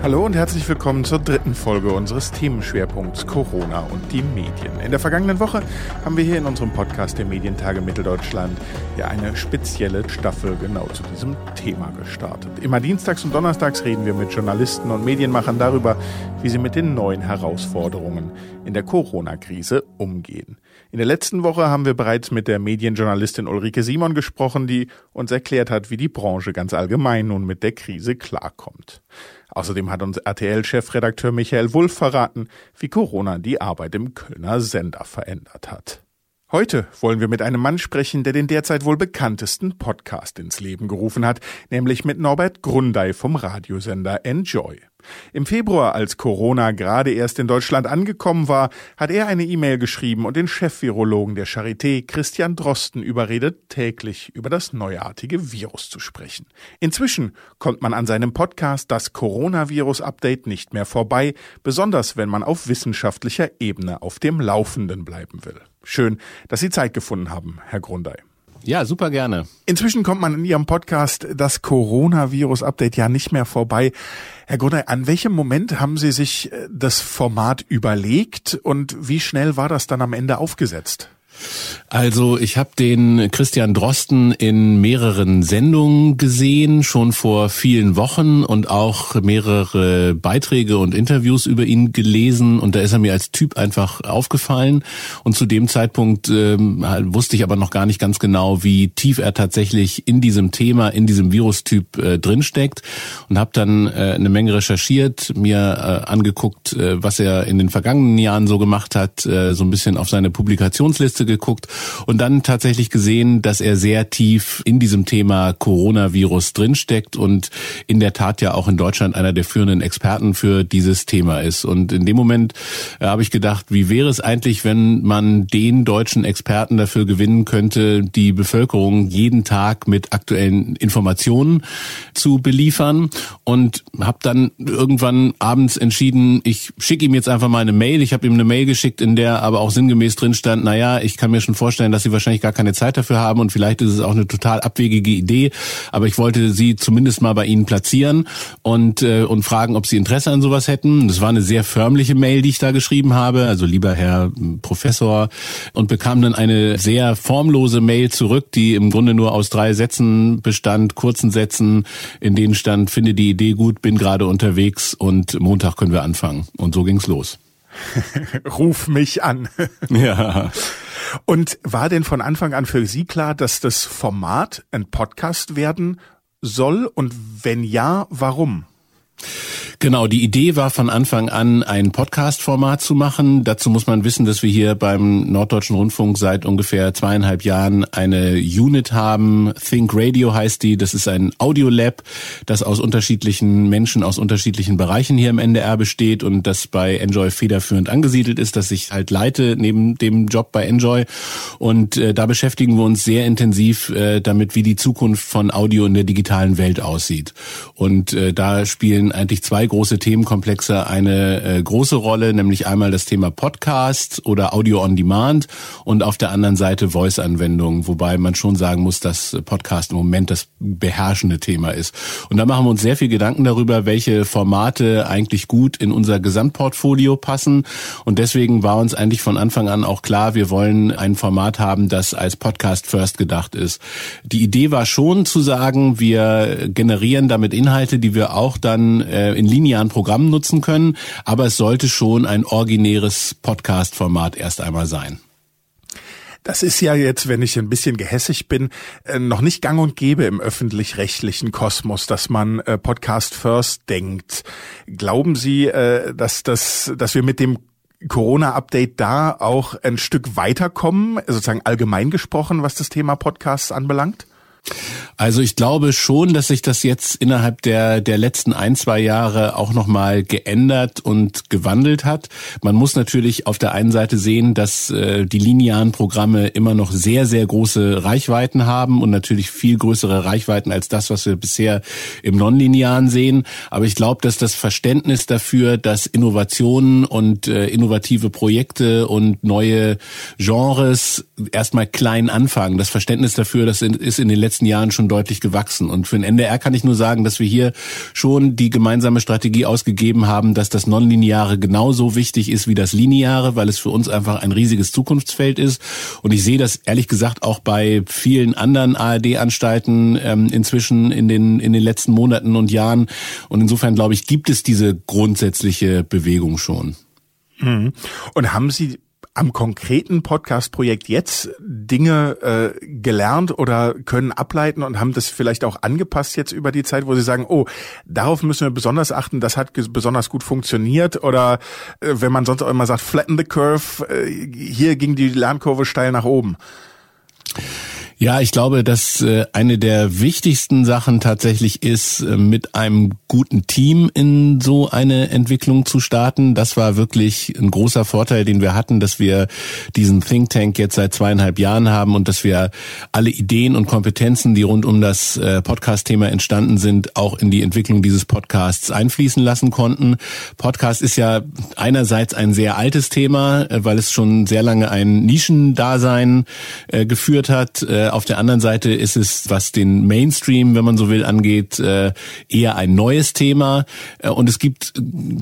Hallo und herzlich willkommen zur dritten Folge unseres Themenschwerpunkts Corona und die Medien. In der vergangenen Woche haben wir hier in unserem Podcast der Medientage Mitteldeutschland ja eine spezielle Staffel genau zu diesem Thema gestartet. Immer dienstags und donnerstags reden wir mit Journalisten und Medienmachern darüber, wie sie mit den neuen Herausforderungen in der Corona-Krise umgehen. In der letzten Woche haben wir bereits mit der Medienjournalistin Ulrike Simon gesprochen, die uns erklärt hat, wie die Branche ganz allgemein nun mit der Krise klarkommt. Außerdem hat uns RTL-Chefredakteur Michael Wulff verraten, wie Corona die Arbeit im Kölner Sender verändert hat. Heute wollen wir mit einem Mann sprechen, der den derzeit wohl bekanntesten Podcast ins Leben gerufen hat, nämlich mit Norbert Grundei vom Radiosender Enjoy. Im Februar, als Corona gerade erst in Deutschland angekommen war, hat er eine E-Mail geschrieben und den Chefvirologen der Charité, Christian Drosten, überredet, täglich über das neuartige Virus zu sprechen. Inzwischen kommt man an seinem Podcast das Coronavirus-Update nicht mehr vorbei, besonders wenn man auf wissenschaftlicher Ebene auf dem Laufenden bleiben will. Schön, dass Sie Zeit gefunden haben, Herr Grundei. Ja, super gerne. Inzwischen kommt man in Ihrem Podcast das Coronavirus-Update ja nicht mehr vorbei. Herr Gunnar, an welchem Moment haben Sie sich äh, das Format überlegt und wie schnell war das dann am Ende aufgesetzt? Also ich habe den Christian Drosten in mehreren Sendungen gesehen, schon vor vielen Wochen und auch mehrere Beiträge und Interviews über ihn gelesen und da ist er mir als Typ einfach aufgefallen. Und zu dem Zeitpunkt ähm, wusste ich aber noch gar nicht ganz genau, wie tief er tatsächlich in diesem Thema, in diesem Virustyp äh, drinsteckt und habe dann äh, eine Menge recherchiert, mir äh, angeguckt, äh, was er in den vergangenen Jahren so gemacht hat, äh, so ein bisschen auf seine Publikationsliste geguckt und dann tatsächlich gesehen, dass er sehr tief in diesem Thema Coronavirus drinsteckt und in der Tat ja auch in Deutschland einer der führenden Experten für dieses Thema ist. Und in dem Moment äh, habe ich gedacht, wie wäre es eigentlich, wenn man den deutschen Experten dafür gewinnen könnte, die Bevölkerung jeden Tag mit aktuellen Informationen zu beliefern und habe dann irgendwann abends entschieden, ich schicke ihm jetzt einfach mal eine Mail. Ich habe ihm eine Mail geschickt, in der aber auch sinngemäß drin stand, naja, ich kann mir schon vorstellen, dass Sie wahrscheinlich gar keine Zeit dafür haben und vielleicht ist es auch eine total abwegige Idee, aber ich wollte Sie zumindest mal bei Ihnen platzieren und, äh, und fragen, ob Sie Interesse an sowas hätten. Das war eine sehr förmliche Mail, die ich da geschrieben habe, also lieber Herr Professor, und bekam dann eine sehr formlose Mail zurück, die im Grunde nur aus drei Sätzen bestand, kurzen Sätzen, in denen stand, finde die Idee gut, bin gerade unterwegs und Montag können wir anfangen. Und so ging's los. Ruf mich an. ja. Und war denn von Anfang an für Sie klar, dass das Format ein Podcast werden soll? Und wenn ja, warum? Genau, die Idee war von Anfang an, ein Podcast-Format zu machen. Dazu muss man wissen, dass wir hier beim Norddeutschen Rundfunk seit ungefähr zweieinhalb Jahren eine Unit haben. Think Radio heißt die. Das ist ein Audiolab, das aus unterschiedlichen Menschen aus unterschiedlichen Bereichen hier im NDR besteht und das bei Enjoy federführend angesiedelt ist, das ich halt leite neben dem Job bei Enjoy. Und äh, da beschäftigen wir uns sehr intensiv äh, damit, wie die Zukunft von Audio in der digitalen Welt aussieht. Und äh, da spielen eigentlich zwei große Themenkomplexe eine äh, große Rolle, nämlich einmal das Thema Podcast oder Audio on Demand und auf der anderen Seite Voice-Anwendungen, wobei man schon sagen muss, dass Podcast im Moment das beherrschende Thema ist. Und da machen wir uns sehr viel Gedanken darüber, welche Formate eigentlich gut in unser Gesamtportfolio passen. Und deswegen war uns eigentlich von Anfang an auch klar, wir wollen ein Format haben, das als Podcast First gedacht ist. Die Idee war schon zu sagen, wir generieren damit Inhalte, die wir auch dann äh, in linearen Programmen nutzen können, aber es sollte schon ein originäres Podcast-Format erst einmal sein. Das ist ja jetzt, wenn ich ein bisschen gehässig bin, äh, noch nicht gang und gäbe im öffentlich-rechtlichen Kosmos, dass man äh, Podcast First denkt. Glauben Sie, äh, dass, das, dass wir mit dem Corona-Update da auch ein Stück weiterkommen, sozusagen allgemein gesprochen, was das Thema Podcasts anbelangt? Also ich glaube schon, dass sich das jetzt innerhalb der, der letzten ein, zwei Jahre auch nochmal geändert und gewandelt hat. Man muss natürlich auf der einen Seite sehen, dass äh, die linearen Programme immer noch sehr, sehr große Reichweiten haben und natürlich viel größere Reichweiten als das, was wir bisher im Nonlinearen sehen. Aber ich glaube, dass das Verständnis dafür, dass Innovationen und äh, innovative Projekte und neue Genres erstmal klein anfangen, das Verständnis dafür, das ist in den letzten Jahren schon schon deutlich gewachsen. Und für den NDR kann ich nur sagen, dass wir hier schon die gemeinsame Strategie ausgegeben haben, dass das Nonlineare genauso wichtig ist wie das Lineare, weil es für uns einfach ein riesiges Zukunftsfeld ist. Und ich sehe das ehrlich gesagt auch bei vielen anderen ARD-Anstalten ähm, inzwischen in den, in den letzten Monaten und Jahren. Und insofern glaube ich, gibt es diese grundsätzliche Bewegung schon. Mhm. Und haben Sie am konkreten Podcast-Projekt jetzt Dinge äh, gelernt oder können ableiten und haben das vielleicht auch angepasst jetzt über die Zeit, wo Sie sagen, oh, darauf müssen wir besonders achten, das hat besonders gut funktioniert oder äh, wenn man sonst auch immer sagt, flatten the curve, äh, hier ging die Lernkurve steil nach oben. Ja, ich glaube, dass äh, eine der wichtigsten Sachen tatsächlich ist, äh, mit einem guten Team in so eine Entwicklung zu starten. Das war wirklich ein großer Vorteil, den wir hatten, dass wir diesen Think Tank jetzt seit zweieinhalb Jahren haben und dass wir alle Ideen und Kompetenzen, die rund um das äh, Podcast-Thema entstanden sind, auch in die Entwicklung dieses Podcasts einfließen lassen konnten. Podcast ist ja einerseits ein sehr altes Thema, weil es schon sehr lange ein Nischendasein geführt hat äh, auf der anderen Seite ist es, was den Mainstream, wenn man so will, angeht, äh, eher ein neues Thema. Äh, und es gibt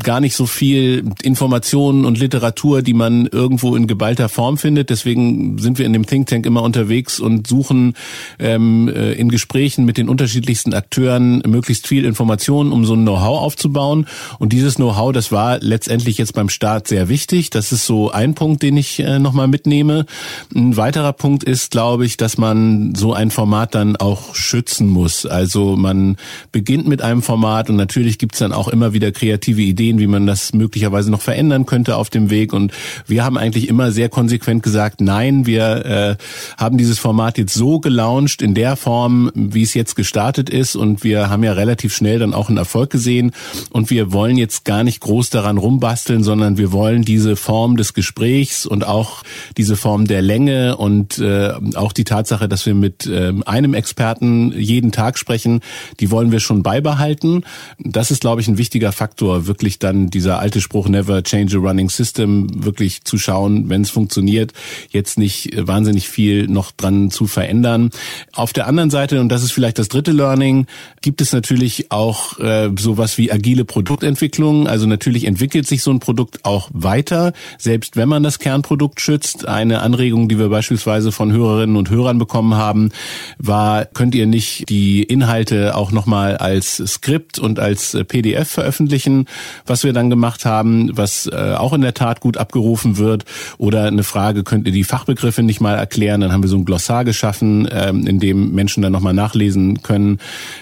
gar nicht so viel Informationen und Literatur, die man irgendwo in geballter Form findet. Deswegen sind wir in dem Think Tank immer unterwegs und suchen ähm, in Gesprächen mit den unterschiedlichsten Akteuren möglichst viel Informationen, um so ein Know-how aufzubauen. Und dieses Know-how, das war letztendlich jetzt beim Start sehr wichtig. Das ist so ein Punkt, den ich äh, nochmal mitnehme. Ein weiterer Punkt ist, glaube ich, dass man man so ein Format dann auch schützen muss. Also man beginnt mit einem Format und natürlich gibt's dann auch immer wieder kreative Ideen, wie man das möglicherweise noch verändern könnte auf dem Weg. Und wir haben eigentlich immer sehr konsequent gesagt, nein, wir äh, haben dieses Format jetzt so gelauncht in der Form, wie es jetzt gestartet ist. Und wir haben ja relativ schnell dann auch einen Erfolg gesehen. Und wir wollen jetzt gar nicht groß daran rumbasteln, sondern wir wollen diese Form des Gesprächs und auch diese Form der Länge und äh, auch die Tatsache, Tatsache, dass wir mit ähm, einem Experten jeden Tag sprechen, die wollen wir schon beibehalten. Das ist, glaube ich, ein wichtiger Faktor, wirklich dann dieser alte Spruch Never change a running system, wirklich zu schauen, wenn es funktioniert, jetzt nicht wahnsinnig viel noch dran zu verändern. Auf der anderen Seite, und das ist vielleicht das dritte Learning, gibt es natürlich auch äh, sowas wie agile Produktentwicklung. Also natürlich entwickelt sich so ein Produkt auch weiter, selbst wenn man das Kernprodukt schützt. Eine Anregung, die wir beispielsweise von Hörerinnen und Hörern bekommen, bekommen haben, war, könnt ihr nicht die Inhalte auch nochmal als Skript und als äh, PDF veröffentlichen, was wir dann gemacht haben, was äh, auch in der Tat gut abgerufen wird. Oder eine Frage, könnt ihr die Fachbegriffe nicht mal erklären? Dann haben wir so ein Glossar geschaffen, ähm, in dem Menschen dann nochmal nachlesen können,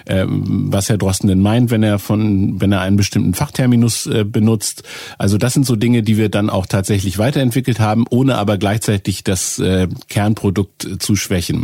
ähm, was Herr Drosten denn meint, wenn er von, wenn er einen bestimmten Fachterminus äh, benutzt. Also das sind so Dinge, die wir dann auch tatsächlich weiterentwickelt haben, ohne aber gleichzeitig das Kernprodukt zu schwächen.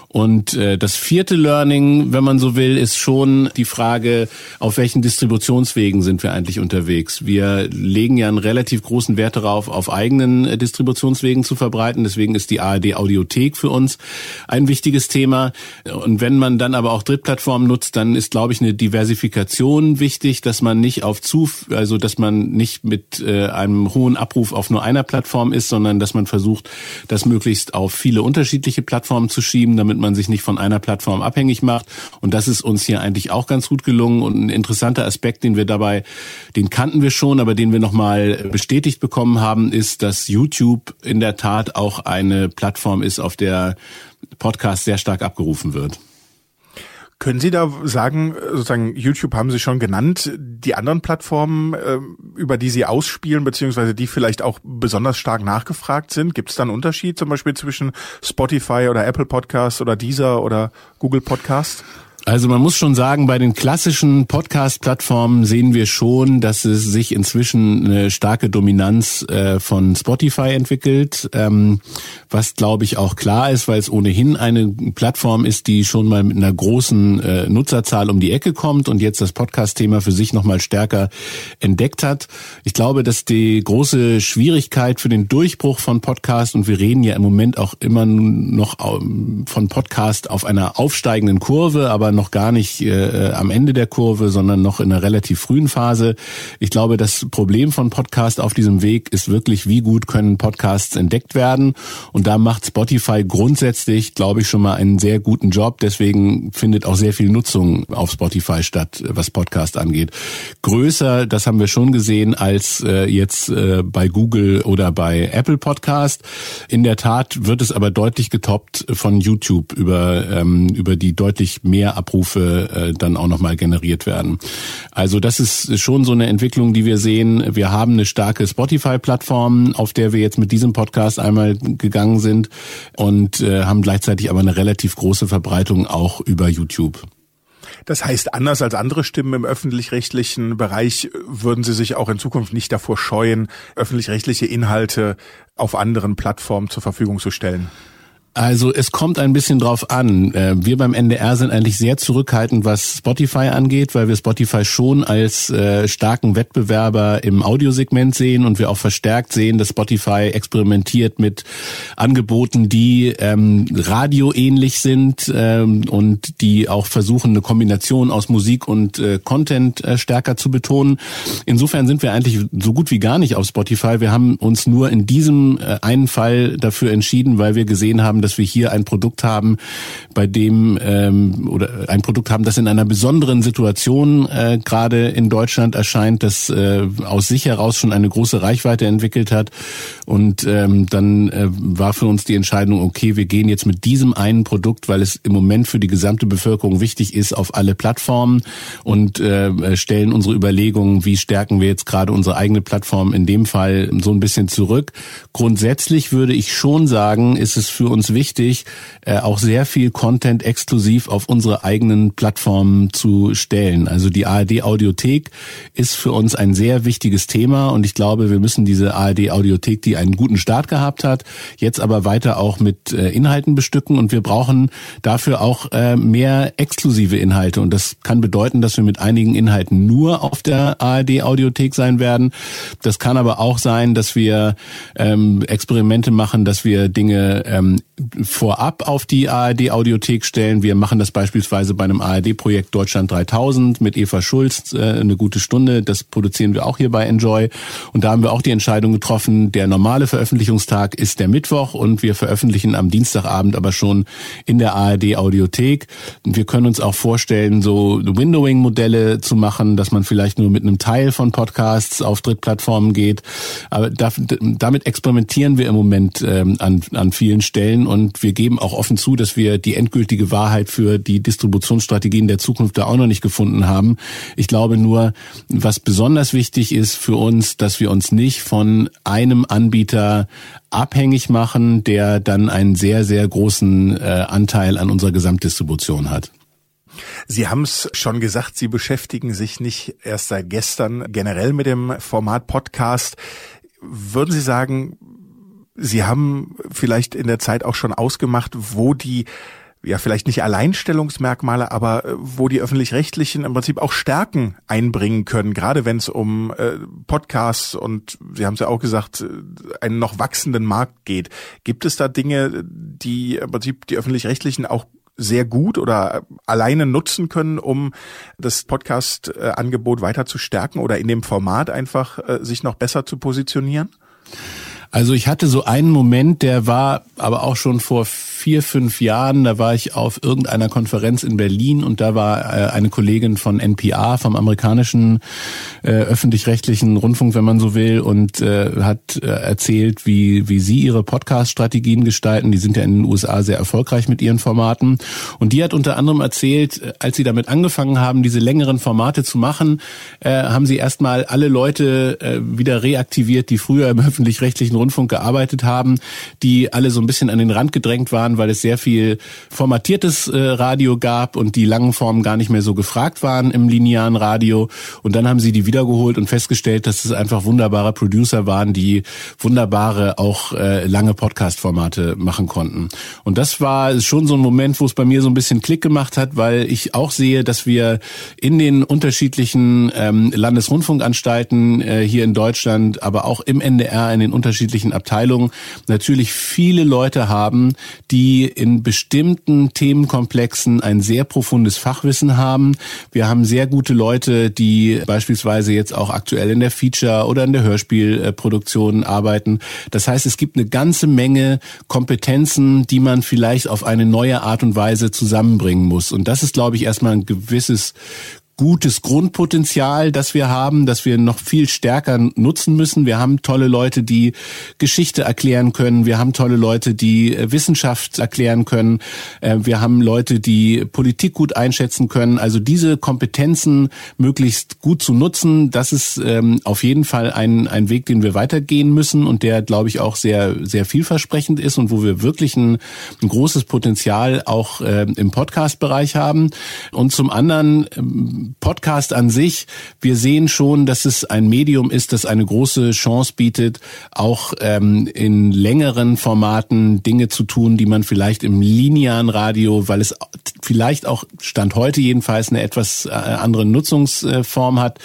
Und äh, das vierte Learning, wenn man so will, ist schon die Frage, auf welchen Distributionswegen sind wir eigentlich unterwegs. Wir legen ja einen relativ großen Wert darauf, auf eigenen äh, Distributionswegen zu verbreiten. Deswegen ist die ARD Audiothek für uns ein wichtiges Thema. Und wenn man dann aber auch Drittplattformen nutzt, dann ist, glaube ich, eine Diversifikation wichtig, dass man nicht auf zu, also dass man nicht mit äh, einem hohen Abruf auf nur einer Plattform ist, sondern dass man versucht, das möglichst auf viele unterschiedliche Plattformen zu schieben, damit man sich nicht von einer Plattform abhängig macht. Und das ist uns hier eigentlich auch ganz gut gelungen. Und ein interessanter Aspekt, den wir dabei, den kannten wir schon, aber den wir nochmal bestätigt bekommen haben, ist, dass YouTube in der Tat auch eine Plattform ist, auf der Podcast sehr stark abgerufen wird. Können Sie da sagen, sozusagen YouTube haben Sie schon genannt, die anderen Plattformen, ähm, über die Sie ausspielen, beziehungsweise die vielleicht auch besonders stark nachgefragt sind? Gibt es da einen Unterschied zum Beispiel zwischen Spotify oder Apple Podcast oder Deezer oder Google Podcast? Also man muss schon sagen, bei den klassischen Podcast-Plattformen sehen wir schon, dass es sich inzwischen eine starke Dominanz äh, von Spotify entwickelt, ähm, was glaube ich auch klar ist, weil es ohnehin eine Plattform ist, die schon mal mit einer großen äh, Nutzerzahl um die Ecke kommt und jetzt das Podcast-Thema für sich nochmal stärker entdeckt hat. Ich glaube, dass die große Schwierigkeit für den Durchbruch von Podcast, und wir reden ja im Moment auch immer noch von Podcast auf einer aufsteigenden Kurve, aber aber noch gar nicht äh, am Ende der Kurve, sondern noch in einer relativ frühen Phase. Ich glaube, das Problem von Podcast auf diesem Weg ist wirklich, wie gut können Podcasts entdeckt werden. Und da macht Spotify grundsätzlich, glaube ich, schon mal einen sehr guten Job. Deswegen findet auch sehr viel Nutzung auf Spotify statt, was Podcast angeht. Größer, das haben wir schon gesehen, als äh, jetzt äh, bei Google oder bei Apple Podcast. In der Tat wird es aber deutlich getoppt von YouTube über, ähm, über die deutlich mehr Abrufe äh, dann auch nochmal generiert werden. Also das ist schon so eine Entwicklung, die wir sehen. Wir haben eine starke Spotify-Plattform, auf der wir jetzt mit diesem Podcast einmal gegangen sind und äh, haben gleichzeitig aber eine relativ große Verbreitung auch über YouTube. Das heißt, anders als andere Stimmen im öffentlich-rechtlichen Bereich würden Sie sich auch in Zukunft nicht davor scheuen, öffentlich-rechtliche Inhalte auf anderen Plattformen zur Verfügung zu stellen. Also es kommt ein bisschen drauf an. Äh, wir beim NDR sind eigentlich sehr zurückhaltend, was Spotify angeht, weil wir Spotify schon als äh, starken Wettbewerber im Audiosegment sehen und wir auch verstärkt sehen, dass Spotify experimentiert mit Angeboten, die ähm, radioähnlich sind ähm, und die auch versuchen, eine Kombination aus Musik und äh, Content äh, stärker zu betonen. Insofern sind wir eigentlich so gut wie gar nicht auf Spotify. Wir haben uns nur in diesem äh, einen Fall dafür entschieden, weil wir gesehen haben, dass wir hier ein Produkt haben, bei dem ähm, oder ein Produkt haben, das in einer besonderen Situation äh, gerade in Deutschland erscheint, das äh, aus sich heraus schon eine große Reichweite entwickelt hat. Und ähm, dann äh, war für uns die Entscheidung, okay, wir gehen jetzt mit diesem einen Produkt, weil es im Moment für die gesamte Bevölkerung wichtig ist, auf alle Plattformen und äh, stellen unsere Überlegungen, wie stärken wir jetzt gerade unsere eigene Plattform in dem Fall so ein bisschen zurück. Grundsätzlich würde ich schon sagen, ist es für uns wichtig, äh, auch sehr viel Content exklusiv auf unsere eigenen Plattformen zu stellen. Also die ARD Audiothek ist für uns ein sehr wichtiges Thema und ich glaube, wir müssen diese ARD Audiothek, die einen guten Start gehabt hat, jetzt aber weiter auch mit äh, Inhalten bestücken und wir brauchen dafür auch äh, mehr exklusive Inhalte und das kann bedeuten, dass wir mit einigen Inhalten nur auf der ARD Audiothek sein werden. Das kann aber auch sein, dass wir ähm, Experimente machen, dass wir Dinge ähm, vorab auf die ARD Audiothek stellen. Wir machen das beispielsweise bei einem ARD Projekt Deutschland 3000 mit Eva Schulz, äh, eine gute Stunde. Das produzieren wir auch hier bei Enjoy. Und da haben wir auch die Entscheidung getroffen, der normale Veröffentlichungstag ist der Mittwoch und wir veröffentlichen am Dienstagabend aber schon in der ARD Audiothek. Wir können uns auch vorstellen, so Windowing Modelle zu machen, dass man vielleicht nur mit einem Teil von Podcasts auf Drittplattformen geht. Aber damit experimentieren wir im Moment ähm, an, an vielen Stellen und wir geben auch offen zu, dass wir die endgültige Wahrheit für die Distributionsstrategien der Zukunft da auch noch nicht gefunden haben. Ich glaube nur, was besonders wichtig ist für uns, dass wir uns nicht von einem Anbieter abhängig machen, der dann einen sehr, sehr großen äh, Anteil an unserer Gesamtdistribution hat. Sie haben es schon gesagt, Sie beschäftigen sich nicht erst seit gestern generell mit dem Format Podcast. Würden Sie sagen, Sie haben vielleicht in der Zeit auch schon ausgemacht, wo die ja vielleicht nicht Alleinstellungsmerkmale, aber äh, wo die öffentlich-rechtlichen im Prinzip auch Stärken einbringen können, gerade wenn es um äh, Podcasts und Sie haben es ja auch gesagt, äh, einen noch wachsenden Markt geht. Gibt es da Dinge, die im Prinzip die öffentlich-rechtlichen auch sehr gut oder alleine nutzen können, um das Podcast-Angebot weiter zu stärken oder in dem Format einfach äh, sich noch besser zu positionieren? Also ich hatte so einen Moment, der war aber auch schon vor vier, fünf Jahren, da war ich auf irgendeiner Konferenz in Berlin und da war äh, eine Kollegin von NPR, vom amerikanischen äh, öffentlich-rechtlichen Rundfunk, wenn man so will, und äh, hat äh, erzählt, wie, wie sie ihre Podcast-Strategien gestalten. Die sind ja in den USA sehr erfolgreich mit ihren Formaten. Und die hat unter anderem erzählt, äh, als sie damit angefangen haben, diese längeren Formate zu machen, äh, haben sie erstmal alle Leute äh, wieder reaktiviert, die früher im öffentlich-rechtlichen Rundfunk gearbeitet haben, die alle so ein bisschen an den Rand gedrängt waren, weil es sehr viel formatiertes äh, Radio gab und die langen Formen gar nicht mehr so gefragt waren im linearen Radio. Und dann haben sie die wiedergeholt und festgestellt, dass es einfach wunderbare Producer waren, die wunderbare auch äh, lange Podcast-Formate machen konnten. Und das war schon so ein Moment, wo es bei mir so ein bisschen Klick gemacht hat, weil ich auch sehe, dass wir in den unterschiedlichen ähm, Landesrundfunkanstalten äh, hier in Deutschland, aber auch im NDR in den unterschiedlichen Abteilungen natürlich viele Leute haben, die in bestimmten Themenkomplexen ein sehr profundes Fachwissen haben. Wir haben sehr gute Leute, die beispielsweise jetzt auch aktuell in der Feature oder in der Hörspielproduktion arbeiten. Das heißt, es gibt eine ganze Menge Kompetenzen, die man vielleicht auf eine neue Art und Weise zusammenbringen muss. Und das ist, glaube ich, erstmal ein gewisses gutes Grundpotenzial, das wir haben, das wir noch viel stärker nutzen müssen. Wir haben tolle Leute, die Geschichte erklären können. Wir haben tolle Leute, die äh, Wissenschaft erklären können. Äh, wir haben Leute, die Politik gut einschätzen können. Also diese Kompetenzen möglichst gut zu nutzen, das ist ähm, auf jeden Fall ein, ein Weg, den wir weitergehen müssen und der, glaube ich, auch sehr, sehr vielversprechend ist und wo wir wirklich ein, ein großes Potenzial auch äh, im Podcast-Bereich haben. Und zum anderen ähm, Podcast an sich, wir sehen schon, dass es ein Medium ist, das eine große Chance bietet, auch ähm, in längeren Formaten Dinge zu tun, die man vielleicht im linearen Radio, weil es vielleicht auch Stand heute jedenfalls eine etwas äh, andere Nutzungsform hat,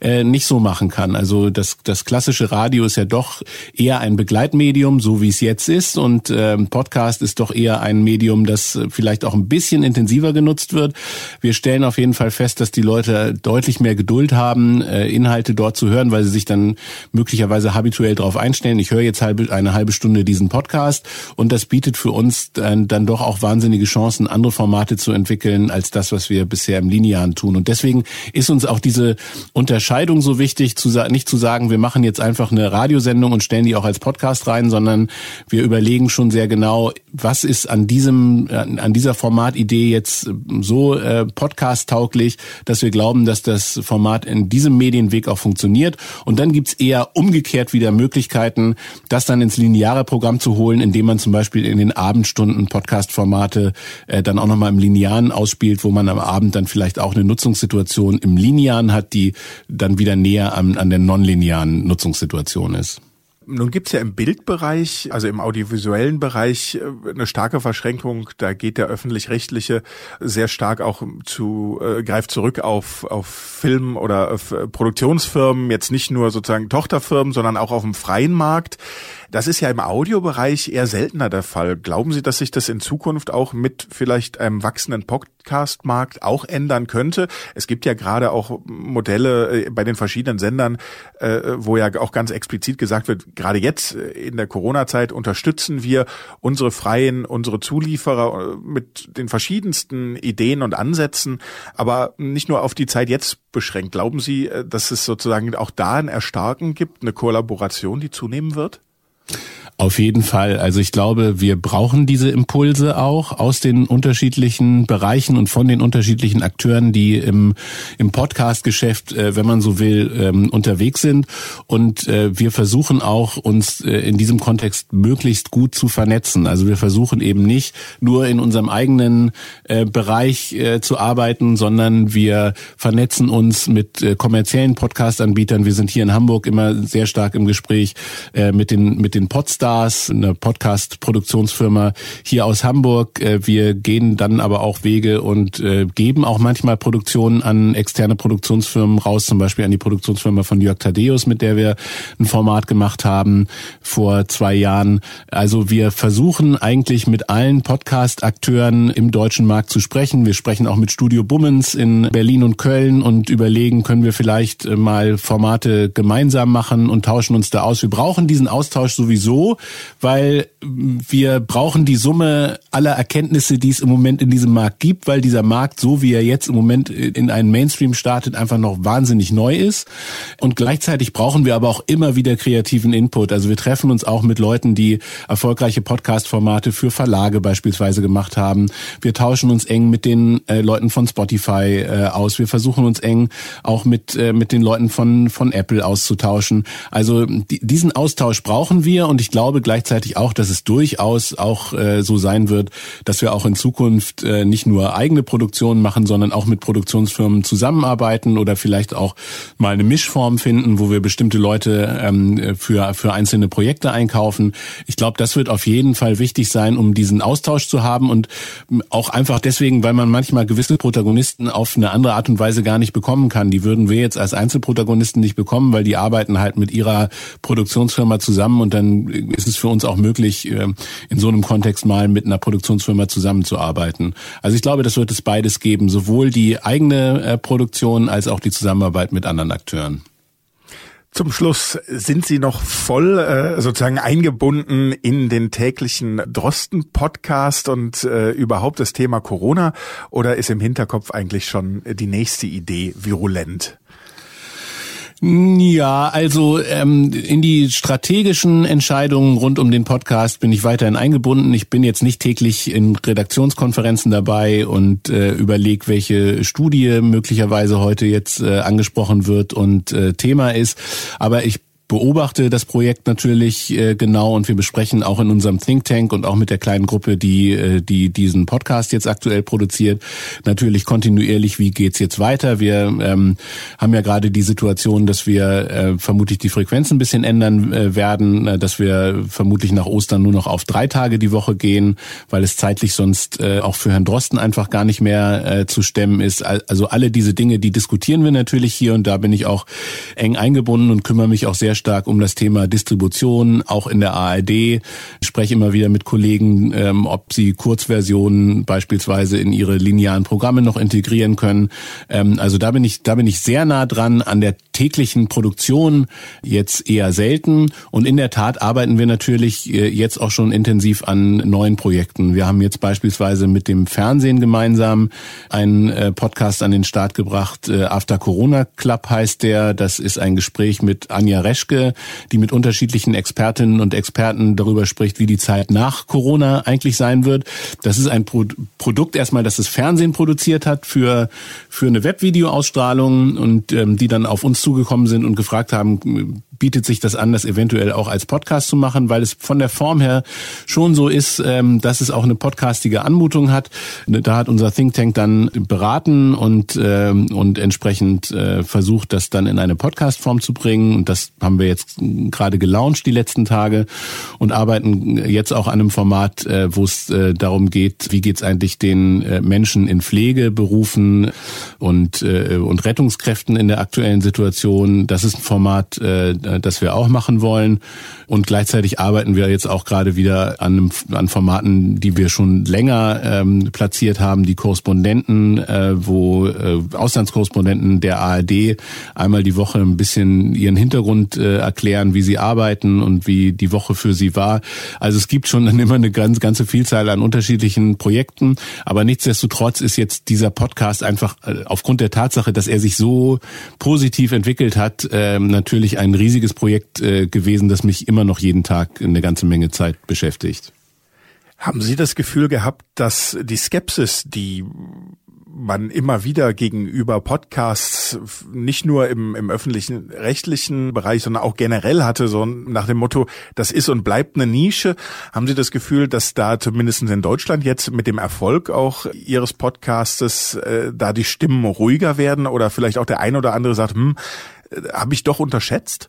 äh, nicht so machen kann. Also das, das klassische Radio ist ja doch eher ein Begleitmedium, so wie es jetzt ist. Und äh, Podcast ist doch eher ein Medium, das vielleicht auch ein bisschen intensiver genutzt wird. Wir stellen auf jeden Fall fest, dass die Leute deutlich mehr Geduld haben, äh, Inhalte dort zu hören, weil sie sich dann möglicherweise habituell darauf einstellen. Ich höre jetzt eine halbe Stunde diesen Podcast und das bietet für uns dann, dann doch auch wahnsinnige Chancen, andere Formate zu entwickeln als das, was wir bisher im Linearen tun. Und deswegen ist uns auch diese Unterscheidung so wichtig, nicht zu sagen, wir machen jetzt einfach eine Radiosendung und stellen die auch als Podcast rein, sondern wir überlegen schon sehr genau, was ist an diesem, an dieser Formatidee jetzt so äh, podcast-tauglich, dass wir glauben, dass das Format in diesem Medienweg auch funktioniert. Und dann gibt's eher umgekehrt wieder Möglichkeiten, das dann ins lineare Programm zu holen, indem man zum Beispiel in den Abendstunden Podcast-Formate äh, dann auch nochmal im Linearen ausspielt, wo man am Abend dann vielleicht auch eine Nutzungssituation im Linearen hat, die dann wieder näher an, an der nonlinearen Nutzungssituation ist. Nun gibt's ja im Bildbereich, also im audiovisuellen Bereich, äh, eine starke Verschränkung. Da geht der öffentlich-rechtliche sehr stark auch zu, äh, greift zurück auf, auf Film- oder auf äh, Produktionsfirmen, jetzt nicht nur sozusagen Tochterfirmen, sondern auch auf dem freien Markt. Das ist ja im Audiobereich eher seltener der Fall. Glauben Sie, dass sich das in Zukunft auch mit vielleicht einem wachsenden Podcast-Markt auch ändern könnte? Es gibt ja gerade auch Modelle äh, bei den verschiedenen Sendern, äh, wo ja auch ganz explizit gesagt wird, gerade jetzt äh, in der Corona-Zeit unterstützen wir unsere Freien, unsere Zulieferer mit den verschiedensten Ideen und Ansätzen, aber nicht nur auf die Zeit jetzt beschränkt. Glauben Sie, dass es sozusagen auch da ein Erstarken gibt, eine Kollaboration, die zunehmen wird? Auf jeden Fall. Also ich glaube, wir brauchen diese Impulse auch aus den unterschiedlichen Bereichen und von den unterschiedlichen Akteuren, die im, im Podcast-Geschäft, äh, wenn man so will, ähm, unterwegs sind. Und äh, wir versuchen auch, uns äh, in diesem Kontext möglichst gut zu vernetzen. Also wir versuchen eben nicht nur in unserem eigenen äh, Bereich äh, zu arbeiten, sondern wir vernetzen uns mit äh, kommerziellen Podcast-Anbietern. Wir sind hier in Hamburg immer sehr stark im Gespräch mit den, mit den Podstars Stars, eine Podcast-Produktionsfirma hier aus Hamburg. Äh, wir gehen dann aber auch Wege und äh, geben auch manchmal Produktionen an externe Produktionsfirmen raus, zum Beispiel an die Produktionsfirma von Jörg Tadeus, mit der wir ein Format gemacht haben vor zwei Jahren. Also wir versuchen eigentlich mit allen Podcast-Akteuren im deutschen Markt zu sprechen. Wir sprechen auch mit Studio Bummens in Berlin und Köln und überlegen, können wir vielleicht äh, mal Formate gemeinsam machen und tauschen uns da aus. Wir brauchen diesen Austausch sowieso, weil wir brauchen die Summe aller Erkenntnisse, die es im Moment in diesem Markt gibt, weil dieser Markt, so wie er jetzt im Moment in einen Mainstream startet, einfach noch wahnsinnig neu ist. Und gleichzeitig brauchen wir aber auch immer wieder kreativen Input. Also wir treffen uns auch mit Leuten, die erfolgreiche Podcast-Formate für Verlage beispielsweise gemacht haben. Wir tauschen uns eng mit den äh, Leuten von Spotify äh, aus. Wir versuchen uns eng auch mit, äh, mit den Leuten von, von Apple auszutauschen. Also die, diesen Austausch brauchen wir und ich glaube, gleichzeitig auch, dass es durchaus auch äh, so sein wird, dass wir auch in Zukunft äh, nicht nur eigene Produktionen machen, sondern auch mit Produktionsfirmen zusammenarbeiten oder vielleicht auch mal eine Mischform finden, wo wir bestimmte Leute ähm, für, für einzelne Projekte einkaufen. Ich glaube, das wird auf jeden Fall wichtig sein, um diesen Austausch zu haben und auch einfach deswegen, weil man manchmal gewisse Protagonisten auf eine andere Art und Weise gar nicht bekommen kann. Die würden wir jetzt als Einzelprotagonisten nicht bekommen, weil die arbeiten halt mit ihrer Produktionsfirma zusammen und dann ist es für uns auch möglich, äh, in so einem Kontext mal mit einer Produktionsfirma zusammenzuarbeiten. Also ich glaube, das wird es beides geben, sowohl die eigene äh, Produktion als auch die Zusammenarbeit mit anderen Akteuren. Zum Schluss sind Sie noch voll äh, sozusagen eingebunden in den täglichen Drosten-Podcast und äh, überhaupt das Thema Corona oder ist im Hinterkopf eigentlich schon die nächste Idee virulent? Ja, also ähm, in die strategischen Entscheidungen rund um den Podcast bin ich weiterhin eingebunden. Ich bin jetzt nicht täglich in Redaktionskonferenzen dabei und äh, überlege, welche Studie möglicherweise heute jetzt äh, angesprochen wird und äh, Thema ist. Aber ich beobachte das Projekt natürlich äh, genau und wir besprechen auch in unserem Think Tank und auch mit der kleinen Gruppe, die äh, die diesen Podcast jetzt aktuell produziert, natürlich kontinuierlich, wie geht's jetzt weiter. Wir ähm, haben ja gerade die Situation, dass wir äh, vermutlich die Frequenz ein bisschen ändern äh, werden, äh, dass wir vermutlich nach Ostern nur noch auf drei Tage die Woche gehen, weil es zeitlich sonst äh, auch für Herrn Drosten einfach gar nicht mehr äh, zu stemmen ist. Also alle diese Dinge, die diskutieren wir natürlich hier und da bin ich auch eng eingebunden und kümmere mich auch sehr stark um das Thema Distribution, auch in der ARD. Ich spreche immer wieder mit Kollegen, ähm, ob sie Kurzversionen beispielsweise in ihre linearen Programme noch integrieren können. Ähm, also da bin ich, da bin ich sehr nah dran an der täglichen Produktion jetzt eher selten. Und in der Tat arbeiten wir natürlich äh, jetzt auch schon intensiv an neuen Projekten. Wir haben jetzt beispielsweise mit dem Fernsehen gemeinsam einen äh, Podcast an den Start gebracht. Äh, After Corona Club heißt der. Das ist ein Gespräch mit Anja Reschke, die mit unterschiedlichen Expertinnen und Experten darüber spricht, wie die Zeit nach Corona eigentlich sein wird. Das ist ein Pro Produkt erstmal, das das Fernsehen produziert hat für, für eine Webvideoausstrahlung und ähm, die dann auf uns zugekommen sind und gefragt haben, bietet sich das an, das eventuell auch als Podcast zu machen, weil es von der Form her schon so ist, ähm, dass es auch eine podcastige Anmutung hat. Da hat unser Think Tank dann beraten und, ähm, und entsprechend äh, versucht, das dann in eine Podcast-Form zu bringen. Und das haben wir jetzt gerade gelauncht die letzten Tage und arbeiten jetzt auch an einem Format, äh, wo es äh, darum geht, wie geht es eigentlich den Menschen in Pflegeberufen und, und Rettungskräften in der aktuellen Situation. Das ist ein Format, äh, das wir auch machen wollen. Und gleichzeitig arbeiten wir jetzt auch gerade wieder an, an Formaten, die wir schon länger ähm, platziert haben, die Korrespondenten, äh, wo äh, Auslandskorrespondenten der ARD einmal die Woche ein bisschen ihren Hintergrund äh, erklären, wie sie arbeiten und wie die Woche für sie war. Also es gibt schon immer eine ganz, ganze Vielzahl an unterschiedlichen Projekten, aber nichtsdestotrotz ist jetzt dieser Podcast einfach äh, aufgrund der Tatsache, dass er sich so positiv entwickelt hat, äh, natürlich ein riesiges riesiges Projekt äh, gewesen, das mich immer noch jeden Tag eine ganze Menge Zeit beschäftigt. Haben Sie das Gefühl gehabt, dass die Skepsis, die man immer wieder gegenüber Podcasts nicht nur im, im öffentlichen rechtlichen Bereich, sondern auch generell hatte, so nach dem Motto, das ist und bleibt eine Nische. Haben Sie das Gefühl, dass da zumindest in Deutschland jetzt mit dem Erfolg auch Ihres Podcastes äh, da die Stimmen ruhiger werden oder vielleicht auch der ein oder andere sagt, hm, äh, habe ich doch unterschätzt?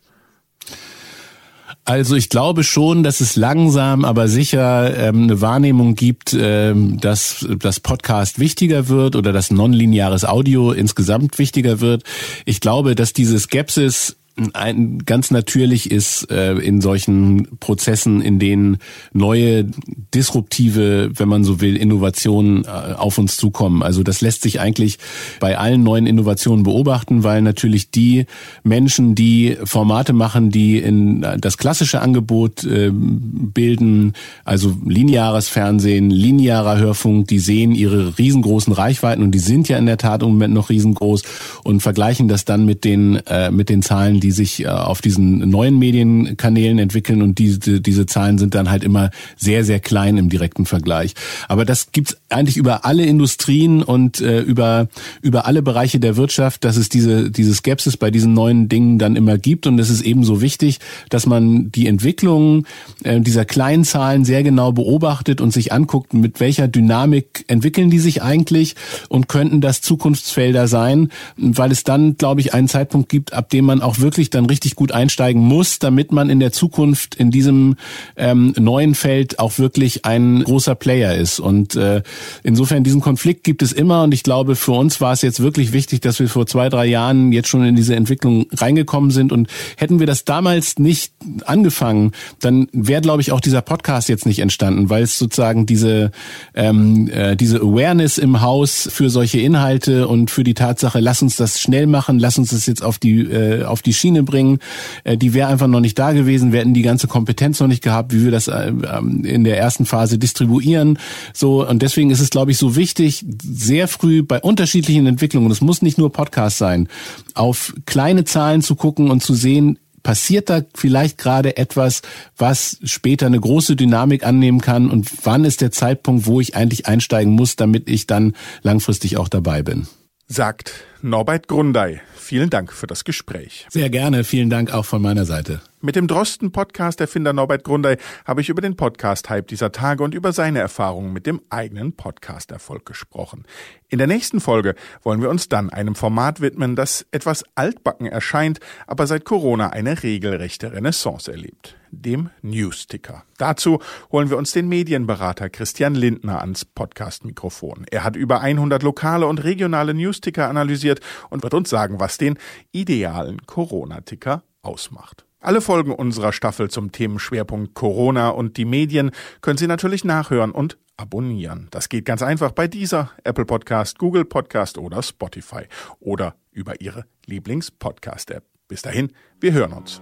Also ich glaube schon, dass es langsam, aber sicher ähm, eine Wahrnehmung gibt, ähm, dass das Podcast wichtiger wird oder dass nonlineares Audio insgesamt wichtiger wird. Ich glaube, dass diese Skepsis ein, ganz natürlich ist äh, in solchen Prozessen, in denen neue disruptive, wenn man so will, Innovationen äh, auf uns zukommen. Also das lässt sich eigentlich bei allen neuen Innovationen beobachten, weil natürlich die Menschen, die Formate machen, die in das klassische Angebot äh, bilden, also lineares Fernsehen, linearer Hörfunk, die sehen ihre riesengroßen Reichweiten und die sind ja in der Tat im Moment noch riesengroß und vergleichen das dann mit den äh, mit den Zahlen, die sich äh, auf diesen neuen Medienkanälen entwickeln und diese, diese Zahlen sind dann halt immer sehr, sehr klein im direkten Vergleich. Aber das gibt's eigentlich über alle Industrien und äh, über, über alle Bereiche der Wirtschaft, dass es diese, diese Skepsis bei diesen neuen Dingen dann immer gibt. Und es ist ebenso wichtig, dass man die Entwicklung äh, dieser kleinen Zahlen sehr genau beobachtet und sich anguckt, mit welcher Dynamik entwickeln die sich eigentlich und könnten das Zukunftsfelder sein, weil es dann, glaube ich, einen Zeitpunkt gibt, ab dem man auch wirklich wirklich dann richtig gut einsteigen muss, damit man in der Zukunft in diesem ähm, neuen Feld auch wirklich ein großer Player ist. Und äh, insofern diesen Konflikt gibt es immer und ich glaube, für uns war es jetzt wirklich wichtig, dass wir vor zwei, drei Jahren jetzt schon in diese Entwicklung reingekommen sind und hätten wir das damals nicht angefangen, dann wäre, glaube ich, auch dieser Podcast jetzt nicht entstanden, weil es sozusagen diese, ähm, äh, diese Awareness im Haus für solche Inhalte und für die Tatsache, lass uns das schnell machen, lass uns das jetzt auf die, äh, auf die Schiene bringen, äh, die wäre einfach noch nicht da gewesen, wir hätten die ganze Kompetenz noch nicht gehabt, wie wir das äh, ähm, in der ersten Phase distribuieren. So, und deswegen ist es, glaube ich, so wichtig, sehr früh bei unterschiedlichen Entwicklungen, es muss nicht nur Podcast sein, auf kleine Zahlen zu gucken und zu sehen, passiert da vielleicht gerade etwas, was später eine große Dynamik annehmen kann und wann ist der Zeitpunkt, wo ich eigentlich einsteigen muss, damit ich dann langfristig auch dabei bin? Sagt Norbert Grundei. Vielen Dank für das Gespräch. Sehr gerne. Vielen Dank auch von meiner Seite. Mit dem Drosten-Podcast-Erfinder Norbert Grundei habe ich über den Podcast-Hype dieser Tage und über seine Erfahrungen mit dem eigenen Podcast-Erfolg gesprochen. In der nächsten Folge wollen wir uns dann einem Format widmen, das etwas altbacken erscheint, aber seit Corona eine regelrechte Renaissance erlebt. Dem Newsticker. Dazu holen wir uns den Medienberater Christian Lindner ans Podcast-Mikrofon. Er hat über 100 lokale und regionale Newsticker analysiert und wird uns sagen, was den idealen Corona-Ticker ausmacht. Alle Folgen unserer Staffel zum Themenschwerpunkt Corona und die Medien können Sie natürlich nachhören und abonnieren. Das geht ganz einfach bei dieser Apple Podcast, Google Podcast oder Spotify oder über Ihre Lieblings-Podcast-App. Bis dahin, wir hören uns.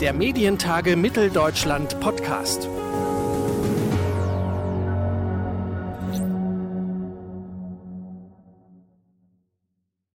Der Medientage Mitteldeutschland Podcast.